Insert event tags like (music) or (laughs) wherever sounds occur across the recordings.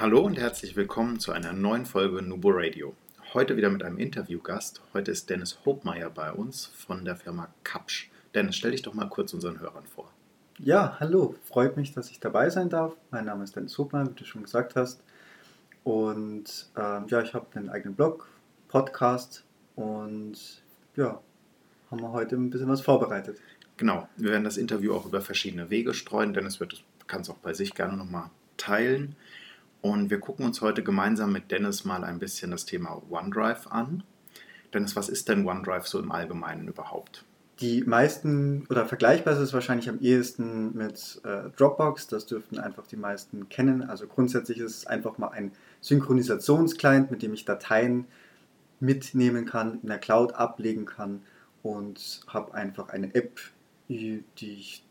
Hallo und herzlich willkommen zu einer neuen Folge Nubo Radio. Heute wieder mit einem Interviewgast. Heute ist Dennis Hopmeier bei uns von der Firma Kapsch. Dennis, stell dich doch mal kurz unseren Hörern vor. Ja, hallo. Freut mich, dass ich dabei sein darf. Mein Name ist Dennis Hopmeier, wie du schon gesagt hast. Und ähm, ja, ich habe einen eigenen Blog, Podcast und ja, haben wir heute ein bisschen was vorbereitet. Genau, wir werden das Interview auch über verschiedene Wege streuen. Dennis wird kann es auch bei sich gerne nochmal teilen. Und wir gucken uns heute gemeinsam mit Dennis mal ein bisschen das Thema OneDrive an. Dennis, was ist denn OneDrive so im Allgemeinen überhaupt? Die meisten oder vergleichbar ist es wahrscheinlich am ehesten mit äh, Dropbox. Das dürften einfach die meisten kennen. Also grundsätzlich ist es einfach mal ein Synchronisationsclient, mit dem ich Dateien mitnehmen kann, in der Cloud ablegen kann und habe einfach eine App, die ich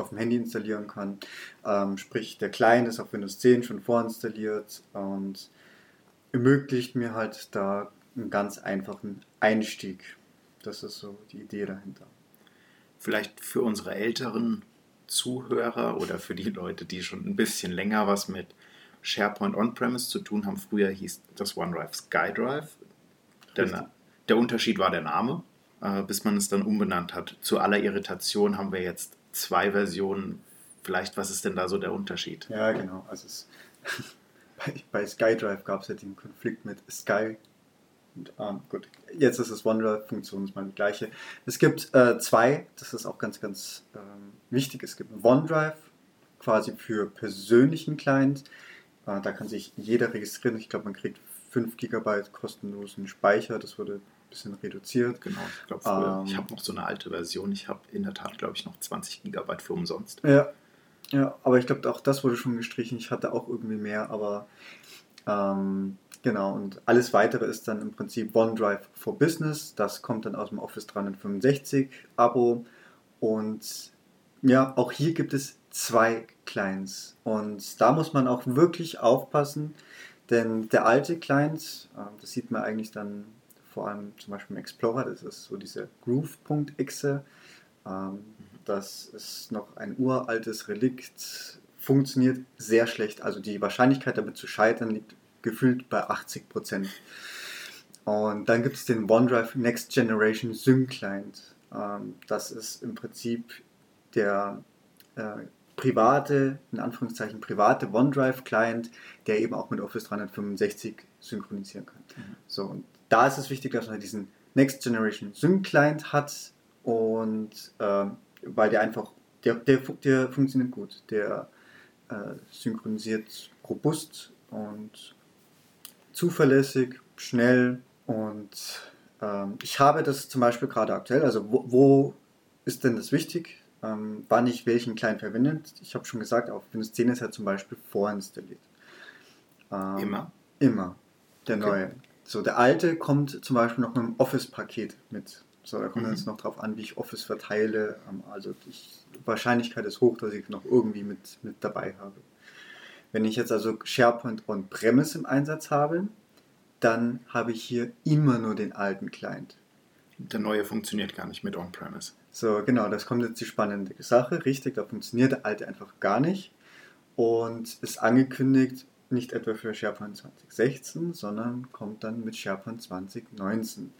auf dem Handy installieren kann. Ähm, sprich, der Client ist auf Windows 10 schon vorinstalliert und ermöglicht mir halt da einen ganz einfachen Einstieg. Das ist so die Idee dahinter. Vielleicht für unsere älteren Zuhörer oder für die Leute, die schon ein bisschen länger was mit SharePoint On-Premise zu tun haben. Früher hieß das OneDrive SkyDrive. Der, der Unterschied war der Name, äh, bis man es dann umbenannt hat. Zu aller Irritation haben wir jetzt zwei Versionen. Vielleicht, was ist denn da so der Unterschied? Ja, genau. Also es, (laughs) bei, bei SkyDrive gab es ja den Konflikt mit Sky. Und, ähm, gut, jetzt ist es OneDrive, Funktion ist mal die gleiche. Es gibt äh, zwei, das ist auch ganz, ganz ähm, wichtig. Es gibt OneDrive quasi für persönlichen Client. Äh, da kann sich jeder registrieren. Ich glaube, man kriegt 5 GB kostenlosen Speicher. Das wurde bisschen reduziert. Genau, ich glaube, ähm, ich habe noch so eine alte Version. Ich habe in der Tat, glaube ich, noch 20 Gigabyte für umsonst. Ja, ja aber ich glaube, auch das wurde schon gestrichen. Ich hatte auch irgendwie mehr, aber ähm, genau. Und alles weitere ist dann im Prinzip OneDrive for Business. Das kommt dann aus dem Office 365 Abo. Und ja, auch hier gibt es zwei Clients. Und da muss man auch wirklich aufpassen, denn der alte Client, äh, das sieht man eigentlich dann vor allem zum Beispiel im Explorer, das ist so diese Groove.exe. Ähm, das ist noch ein uraltes Relikt, funktioniert sehr schlecht. Also die Wahrscheinlichkeit damit zu scheitern liegt gefühlt bei 80 Prozent. Und dann gibt es den OneDrive Next Generation Sync Client. Ähm, das ist im Prinzip der äh, private, in Anführungszeichen private OneDrive-Client, der eben auch mit Office 365 synchronisieren kann. Mhm. So, und da ist es wichtig, dass man diesen Next Generation Sync Client hat und äh, weil der einfach, der, der, der funktioniert gut, der äh, synchronisiert robust und zuverlässig, schnell und ähm, ich habe das zum Beispiel gerade aktuell, also wo, wo ist denn das wichtig? ähm, wann ich welchen Client verwende. Ich habe schon gesagt, auf Windows 10 ist er zum Beispiel vorinstalliert. Ähm, immer? Immer. Der okay. neue. So, der alte kommt zum Beispiel noch mit einem Office-Paket mit. So, da kommt mhm. jetzt noch drauf an, wie ich Office verteile. Ähm, also die Wahrscheinlichkeit ist hoch, dass ich noch irgendwie mit, mit dabei habe. Wenn ich jetzt also SharePoint On-Premise im Einsatz habe, dann habe ich hier immer nur den alten Client. Der neue funktioniert gar nicht mit On-Premise. So, genau, das kommt jetzt die spannende Sache. Richtig, da funktioniert der alte einfach gar nicht. Und ist angekündigt, nicht etwa für SharePoint 2016, sondern kommt dann mit SharePoint 2019.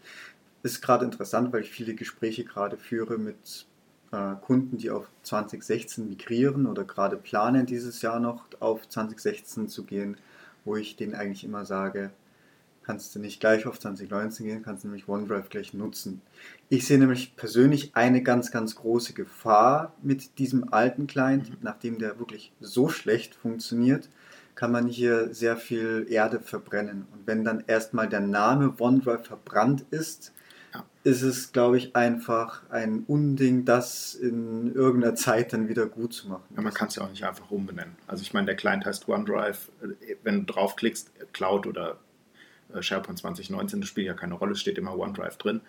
Ist gerade interessant, weil ich viele Gespräche gerade führe mit äh, Kunden, die auf 2016 migrieren oder gerade planen, dieses Jahr noch auf 2016 zu gehen, wo ich denen eigentlich immer sage, kannst du nicht gleich auf 2019 gehen, kannst du nämlich OneDrive gleich nutzen. Ich sehe nämlich persönlich eine ganz, ganz große Gefahr mit diesem alten Client, mhm. nachdem der wirklich so schlecht funktioniert, kann man hier sehr viel Erde verbrennen. Und wenn dann erstmal der Name OneDrive verbrannt ist, ja. ist es, glaube ich, einfach ein Unding, das in irgendeiner Zeit dann wieder gut zu machen. Ja, man kann es ja auch nicht einfach umbenennen. Also ich meine, der Client heißt OneDrive. Wenn du draufklickst, Cloud oder äh, SharePoint 2019, das spielt ja keine Rolle, steht immer OneDrive drin.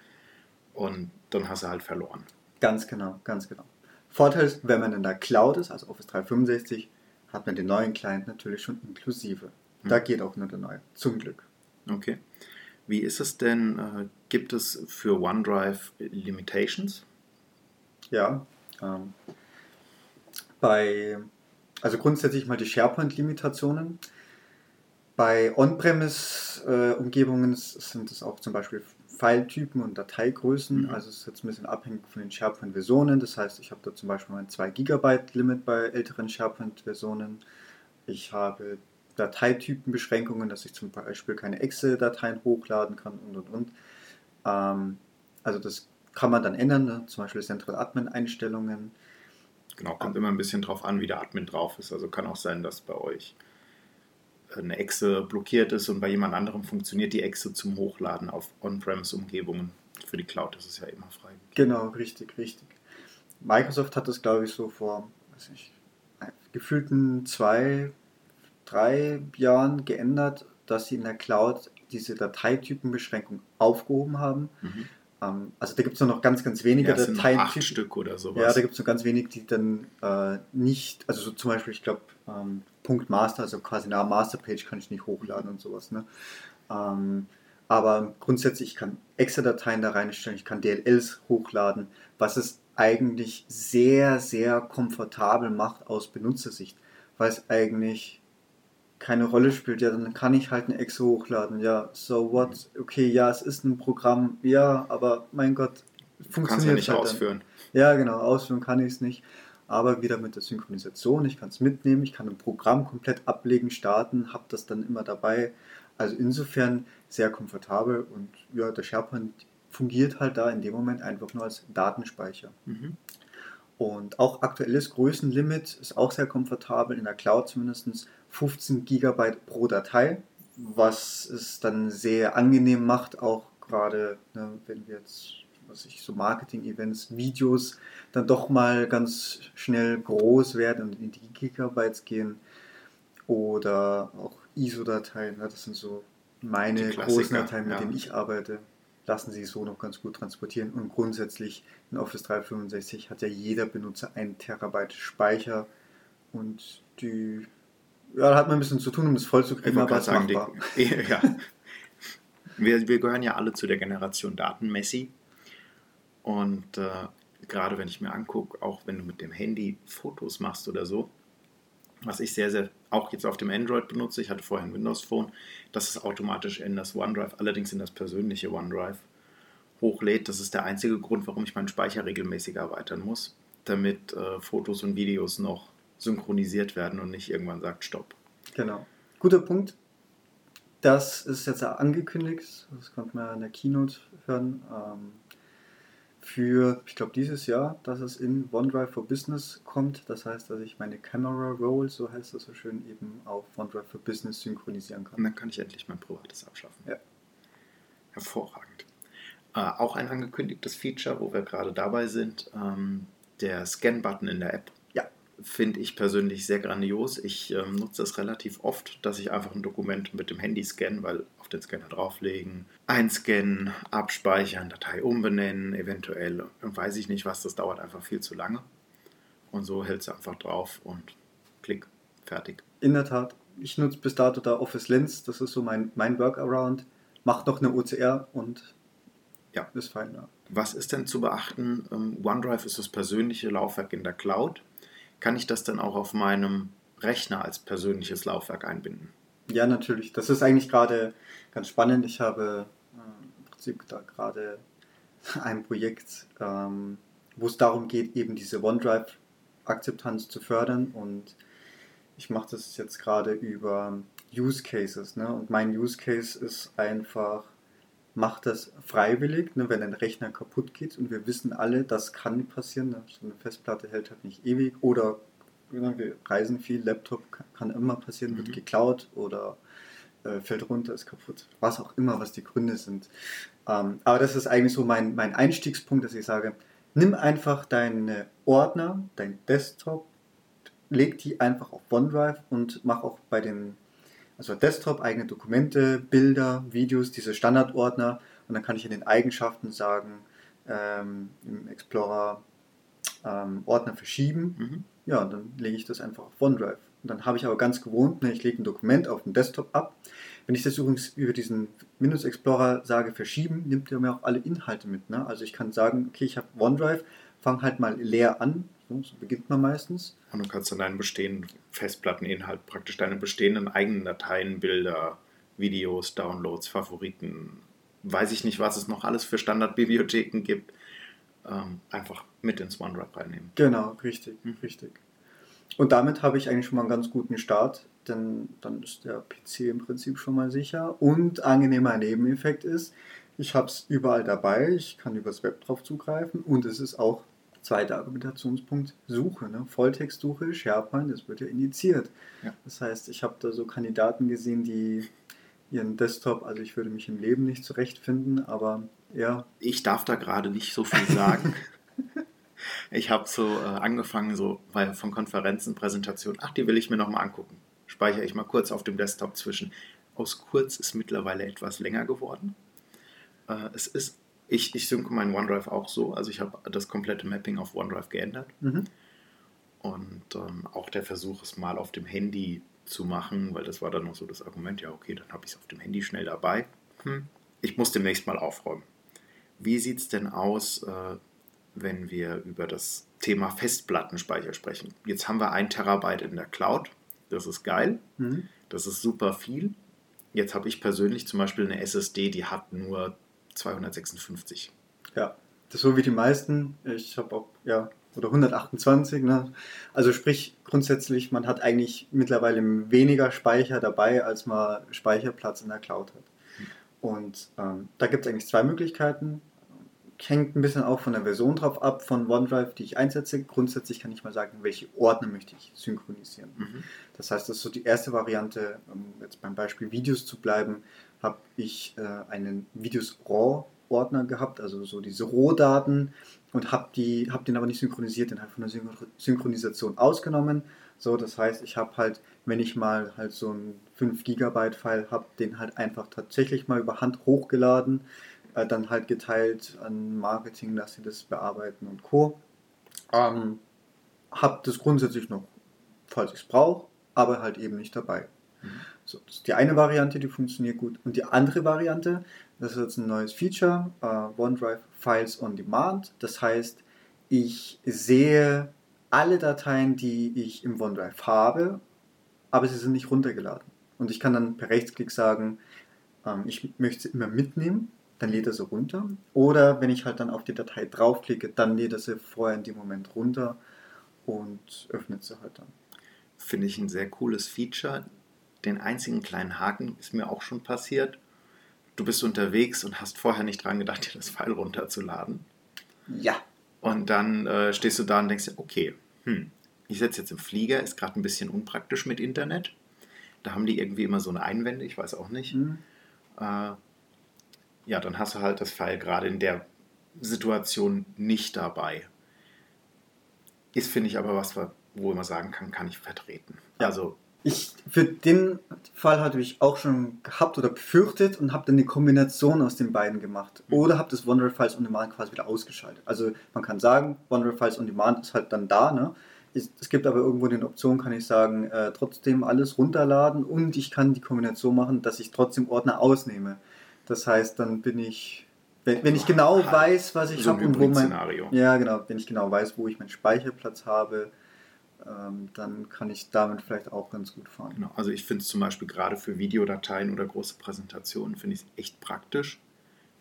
Und dann hast du halt verloren. Ganz genau, ganz genau. Vorteil ist, wenn man in der Cloud ist, also Office 365, hat man den neuen Client natürlich schon inklusive. Da hm. geht auch nur der neue, zum Glück. Okay. Wie ist es denn? Äh, gibt es für OneDrive Limitations? Ja. Ähm, bei, also grundsätzlich mal die SharePoint-Limitationen. Bei On-Premise-Umgebungen äh, sind es auch zum Beispiel Filetypen und Dateigrößen. Mhm. Also es ist jetzt ein bisschen abhängig von den SharePoint-Versionen. Das heißt, ich habe da zum Beispiel mein 2 GB Limit bei älteren SharePoint-Versionen. Ich habe Dateitypenbeschränkungen, dass ich zum Beispiel keine Excel-Dateien hochladen kann und und und. Ähm, also das kann man dann ändern, ne? zum Beispiel Central Admin-Einstellungen. Genau, kommt immer ein bisschen drauf an, wie der Admin drauf ist. Also kann auch sein, dass bei euch eine Exe blockiert ist und bei jemand anderem funktioniert die Exe zum Hochladen auf On-Premise-Umgebungen. Für die Cloud ist es ja immer frei. Genau, richtig, richtig. Microsoft hat das, glaube ich, so vor weiß nicht, gefühlten zwei, drei Jahren geändert, dass sie in der Cloud diese Dateitypenbeschränkung aufgehoben haben. Mhm. Ähm, also da gibt es nur noch ganz, ganz wenige ja, Dateitypen. Stück oder sowas. Ja, da gibt es nur ganz wenige, die dann äh, nicht, also so zum Beispiel, ich glaube, ähm, Punkt Master, also quasi eine Masterpage kann ich nicht hochladen und sowas. Ne? Ähm, aber grundsätzlich, ich kann Excel-Dateien da reinstellen, ich kann DLLs hochladen, was es eigentlich sehr, sehr komfortabel macht aus Benutzersicht, weil es eigentlich keine Rolle spielt, ja, dann kann ich halt eine Exe hochladen. Ja, so what? Okay, ja, es ist ein Programm, ja, aber mein Gott, funktioniert ja nicht halt ausführen. Dann. Ja, genau, ausführen kann ich es nicht. Aber wieder mit der Synchronisation, ich kann es mitnehmen, ich kann ein Programm komplett ablegen, starten, habe das dann immer dabei. Also insofern sehr komfortabel und ja, der SharePoint fungiert halt da in dem Moment einfach nur als Datenspeicher. Mhm. Und auch aktuelles Größenlimit ist auch sehr komfortabel, in der Cloud zumindest 15 GB pro Datei, was es dann sehr angenehm macht, auch gerade ne, wenn wir jetzt was ich, so Marketing-Events, Videos dann doch mal ganz schnell groß werden und in die Gigabytes gehen oder auch ISO-Dateien, das sind so meine großen Dateien, mit ja. denen ich arbeite lassen sich so noch ganz gut transportieren. Und grundsätzlich in Office 365 hat ja jeder Benutzer einen Terabyte Speicher und die ja, da hat man ein bisschen zu tun, um das voll zu kriegen, aber es sagen, machbar. Die, (laughs) ja. wir, wir gehören ja alle zu der Generation Datenmessi. Und äh, gerade wenn ich mir angucke, auch wenn du mit dem Handy Fotos machst oder so, was ich sehr, sehr auch jetzt auf dem Android benutze, ich hatte vorher ein Windows Phone, dass es automatisch in das OneDrive, allerdings in das persönliche OneDrive, hochlädt. Das ist der einzige Grund, warum ich meinen Speicher regelmäßig erweitern muss, damit äh, Fotos und Videos noch synchronisiert werden und nicht irgendwann sagt Stopp. Genau. Guter Punkt. Das ist jetzt angekündigt, das konnte man in der Keynote hören. Ähm, für, ich glaube, dieses Jahr, dass es in OneDrive for Business kommt. Das heißt, dass ich meine Camera Roll, so heißt das so schön, eben auf OneDrive for Business synchronisieren kann. Und dann kann ich endlich mein privates abschaffen. Ja. Hervorragend. Äh, auch ein angekündigtes Feature, wo wir gerade dabei sind, ähm, der Scan-Button in der App. Finde ich persönlich sehr grandios. Ich ähm, nutze es relativ oft, dass ich einfach ein Dokument mit dem Handy scanne, weil den Scanner drauflegen, einscannen, abspeichern, Datei umbenennen, eventuell, weiß ich nicht was, das dauert einfach viel zu lange. Und so hältst du einfach drauf und klick, fertig. In der Tat, ich nutze bis dato da Office Lens, das ist so mein, mein Workaround, macht noch eine OCR und ja, ist fein. Ja. Was ist denn zu beachten? Ähm, OneDrive ist das persönliche Laufwerk in der Cloud. Kann ich das dann auch auf meinem Rechner als persönliches Laufwerk einbinden? Ja, natürlich. Das ist eigentlich gerade ganz spannend. Ich habe äh, im Prinzip da gerade (laughs) ein Projekt, ähm, wo es darum geht, eben diese OneDrive-Akzeptanz zu fördern. Und ich mache das jetzt gerade über Use Cases. Ne? Und mein Use Case ist einfach, macht das freiwillig, ne, wenn ein Rechner kaputt geht. Und wir wissen alle, das kann passieren. Ne? So eine Festplatte hält halt nicht ewig. Oder wir reisen viel, Laptop kann immer passieren, wird mhm. geklaut oder äh, fällt runter, ist kaputt. Was auch immer, was die Gründe sind. Ähm, aber das ist eigentlich so mein, mein Einstiegspunkt, dass ich sage, nimm einfach deine Ordner, dein Desktop, leg die einfach auf OneDrive und mach auch bei den, also Desktop eigene Dokumente, Bilder, Videos, diese Standardordner und dann kann ich in den Eigenschaften sagen, ähm, im Explorer ähm, Ordner verschieben. Mhm. Ja, dann lege ich das einfach auf OneDrive. Und dann habe ich aber ganz gewohnt, ne, ich lege ein Dokument auf den Desktop ab. Wenn ich das übrigens über diesen Windows Explorer sage, verschieben, nimmt er mir auch alle Inhalte mit. Ne? Also ich kann sagen, okay, ich habe OneDrive, fange halt mal leer an. So, beginnt man meistens. Und du kannst dann deinen bestehenden Festplatteninhalt, praktisch deine bestehenden eigenen Dateien, Bilder, Videos, Downloads, Favoriten, weiß ich nicht, was es noch alles für Standardbibliotheken gibt, ähm, einfach mit ins OneDrive reinnehmen. Genau, richtig, Hm. richtig. Und damit habe ich eigentlich schon mal einen ganz guten Start, denn dann ist der PC im Prinzip schon mal sicher. Und angenehmer Nebeneffekt ist, ich habe es überall dabei, ich kann übers Web drauf zugreifen und es ist auch zweiter Argumentationspunkt Suche, ne? Volltextsuche, SharePoint, das wird ja indiziert. Ja. Das heißt, ich habe da so Kandidaten gesehen, die ihren Desktop, also ich würde mich im Leben nicht zurechtfinden, aber ja, Ich darf da gerade nicht so viel sagen. (laughs) ich habe so äh, angefangen, so weil von Konferenzen, Präsentationen, ach, die will ich mir nochmal angucken. Speichere ich mal kurz auf dem Desktop zwischen. Aus kurz ist mittlerweile etwas länger geworden. Äh, es ist, ich, ich synke meinen OneDrive auch so, also ich habe das komplette Mapping auf OneDrive geändert. mhm. Und ähm, auch der Versuch, es mal auf dem Handy zu machen, weil das war dann noch so das Argument, ja, okay, dann habe ich es auf dem Handy schnell dabei. Hm. Ich muss demnächst mal aufräumen. Wie sieht es denn aus, äh, wenn wir über das Thema Festplattenspeicher sprechen? Jetzt haben wir ein Terabyte in der Cloud. Das ist geil. Mhm. Das ist super viel. Jetzt habe ich persönlich zum Beispiel eine SSD, die hat nur 256. Ja, das ist so wie die meisten. Ich habe auch, ja, oder 128. Ne? Also sprich, grundsätzlich, man hat eigentlich mittlerweile weniger Speicher dabei, als man Speicherplatz in der Cloud hat. Und ähm, da gibt es eigentlich zwei Möglichkeiten. Hängt ein bisschen auch von der Version drauf ab, von OneDrive, die ich einsetze. Grundsätzlich kann ich mal sagen, welche Ordner möchte ich synchronisieren. Mhm. Das heißt, das ist so die erste Variante, um jetzt beim Beispiel Videos zu bleiben, habe ich äh, einen Videos RAW Ordner gehabt, also so diese Rohdaten und habe die habe den aber nicht synchronisiert, den halt von der Synchro- Synchronisation ausgenommen. So, das heißt, ich habe halt, wenn ich mal halt so ein 5 Gigabyte File habe, den halt einfach tatsächlich mal über Hand hochgeladen, äh, dann halt geteilt an Marketing, dass sie das bearbeiten und Co. Ähm, habe das grundsätzlich noch, falls ich es brauche, aber halt eben nicht dabei. So, das ist die eine Variante, die funktioniert gut. Und die andere Variante, das ist jetzt ein neues Feature, äh, OneDrive Files on Demand. Das heißt, ich sehe alle Dateien, die ich im OneDrive habe, aber sie sind nicht runtergeladen. Und ich kann dann per Rechtsklick sagen, ähm, ich möchte sie immer mitnehmen, dann lädt er sie runter. Oder wenn ich halt dann auf die Datei draufklicke, dann lädt er sie vorher in dem Moment runter und öffnet sie halt dann. Finde ich ein sehr cooles Feature. Den einzigen kleinen Haken ist mir auch schon passiert. Du bist unterwegs und hast vorher nicht dran gedacht, (laughs) dir das File runterzuladen. Ja. Und dann äh, stehst du da und denkst dir, okay, hm, ich sitze jetzt im Flieger, ist gerade ein bisschen unpraktisch mit Internet. Da haben die irgendwie immer so eine Einwände, ich weiß auch nicht. Hm. Äh, ja, dann hast du halt das File gerade in der Situation nicht dabei. Ist, finde ich, aber was, wo man sagen kann, kann ich vertreten. Ja. Also, Ich, für den Fall hatte ich auch schon gehabt oder befürchtet und habe dann eine Kombination aus den beiden gemacht. Oder habe das OneDrive Files on Demand quasi wieder ausgeschaltet. Also man kann sagen, OneDrive Files on Demand ist halt dann da. Ne? Es, gibt aber irgendwo eine Option, kann ich sagen, äh, trotzdem alles runterladen und ich kann die Kombination machen, dass ich trotzdem Ordner ausnehme. Das heißt, dann bin ich, wenn, wenn ich genau weiß, was ich so habe und wo mein, ja genau, wenn ich genau weiß, wo ich meinen Speicherplatz habe, dann kann ich damit vielleicht auch ganz gut fahren. Genau. Also ich finde es zum Beispiel gerade für Videodateien oder große Präsentationen finde ich es echt praktisch,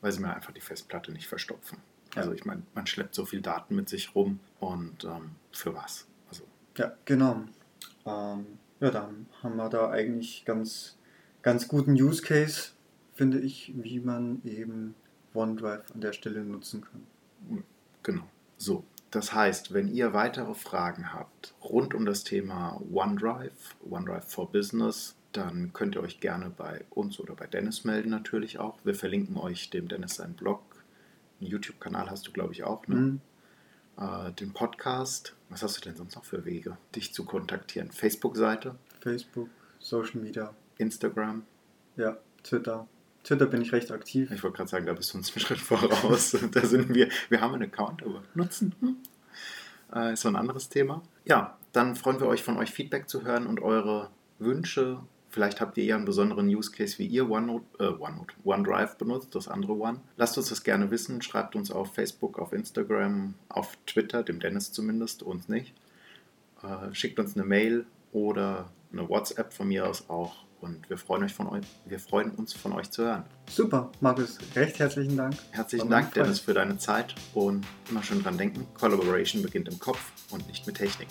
weil sie mir einfach die Festplatte nicht verstopfen. Ja. Also ich meine, man schleppt so viel Daten mit sich rum und ähm, für was? Also Ja, genau. Ähm, ja, dann haben wir da eigentlich ganz, ganz guten Use Case, finde ich, wie man eben OneDrive an der Stelle nutzen kann. Genau. So, Das heißt, wenn ihr weitere Fragen habt rund um das Thema OneDrive, OneDrive for Business, dann könnt ihr euch gerne bei uns oder bei Dennis melden natürlich auch. Wir verlinken euch dem Dennis seinen Blog. Einen YouTube-Kanal hast du, glaube ich, auch. Ne? Mhm. Äh, den Podcast. Was hast du denn sonst noch für Wege, dich zu kontaktieren? Facebook-Seite, Facebook, Social Media, Instagram. ja, Twitter. Twitter bin ich recht aktiv. Ich wollte gerade sagen, da bist du uns einen (laughs) Schritt voraus. da sind wir. Wir haben einen Account, aber nutzen hm, äh, ist so ein anderes Thema. Ja, dann freuen wir euch von euch Feedback zu hören und eure Wünsche. Vielleicht habt ihr ja einen besonderen Use Case, wie ihr OneNote, äh, OneNote, OneDrive benutzt, das andere One. Lasst uns das gerne wissen. Schreibt uns auf Facebook, auf Instagram, auf Twitter, dem Dennis zumindest, uns nicht. Äh, schickt uns eine Mail oder eine WhatsApp von mir aus auch. Und wir freuen, euch von euch, wir freuen uns von euch zu hören. Super, Markus, recht herzlichen Dank. Herzlichen Dank, Dennis, für deine Zeit und immer schön dran denken, Collaboration beginnt im Kopf und nicht mit Technik.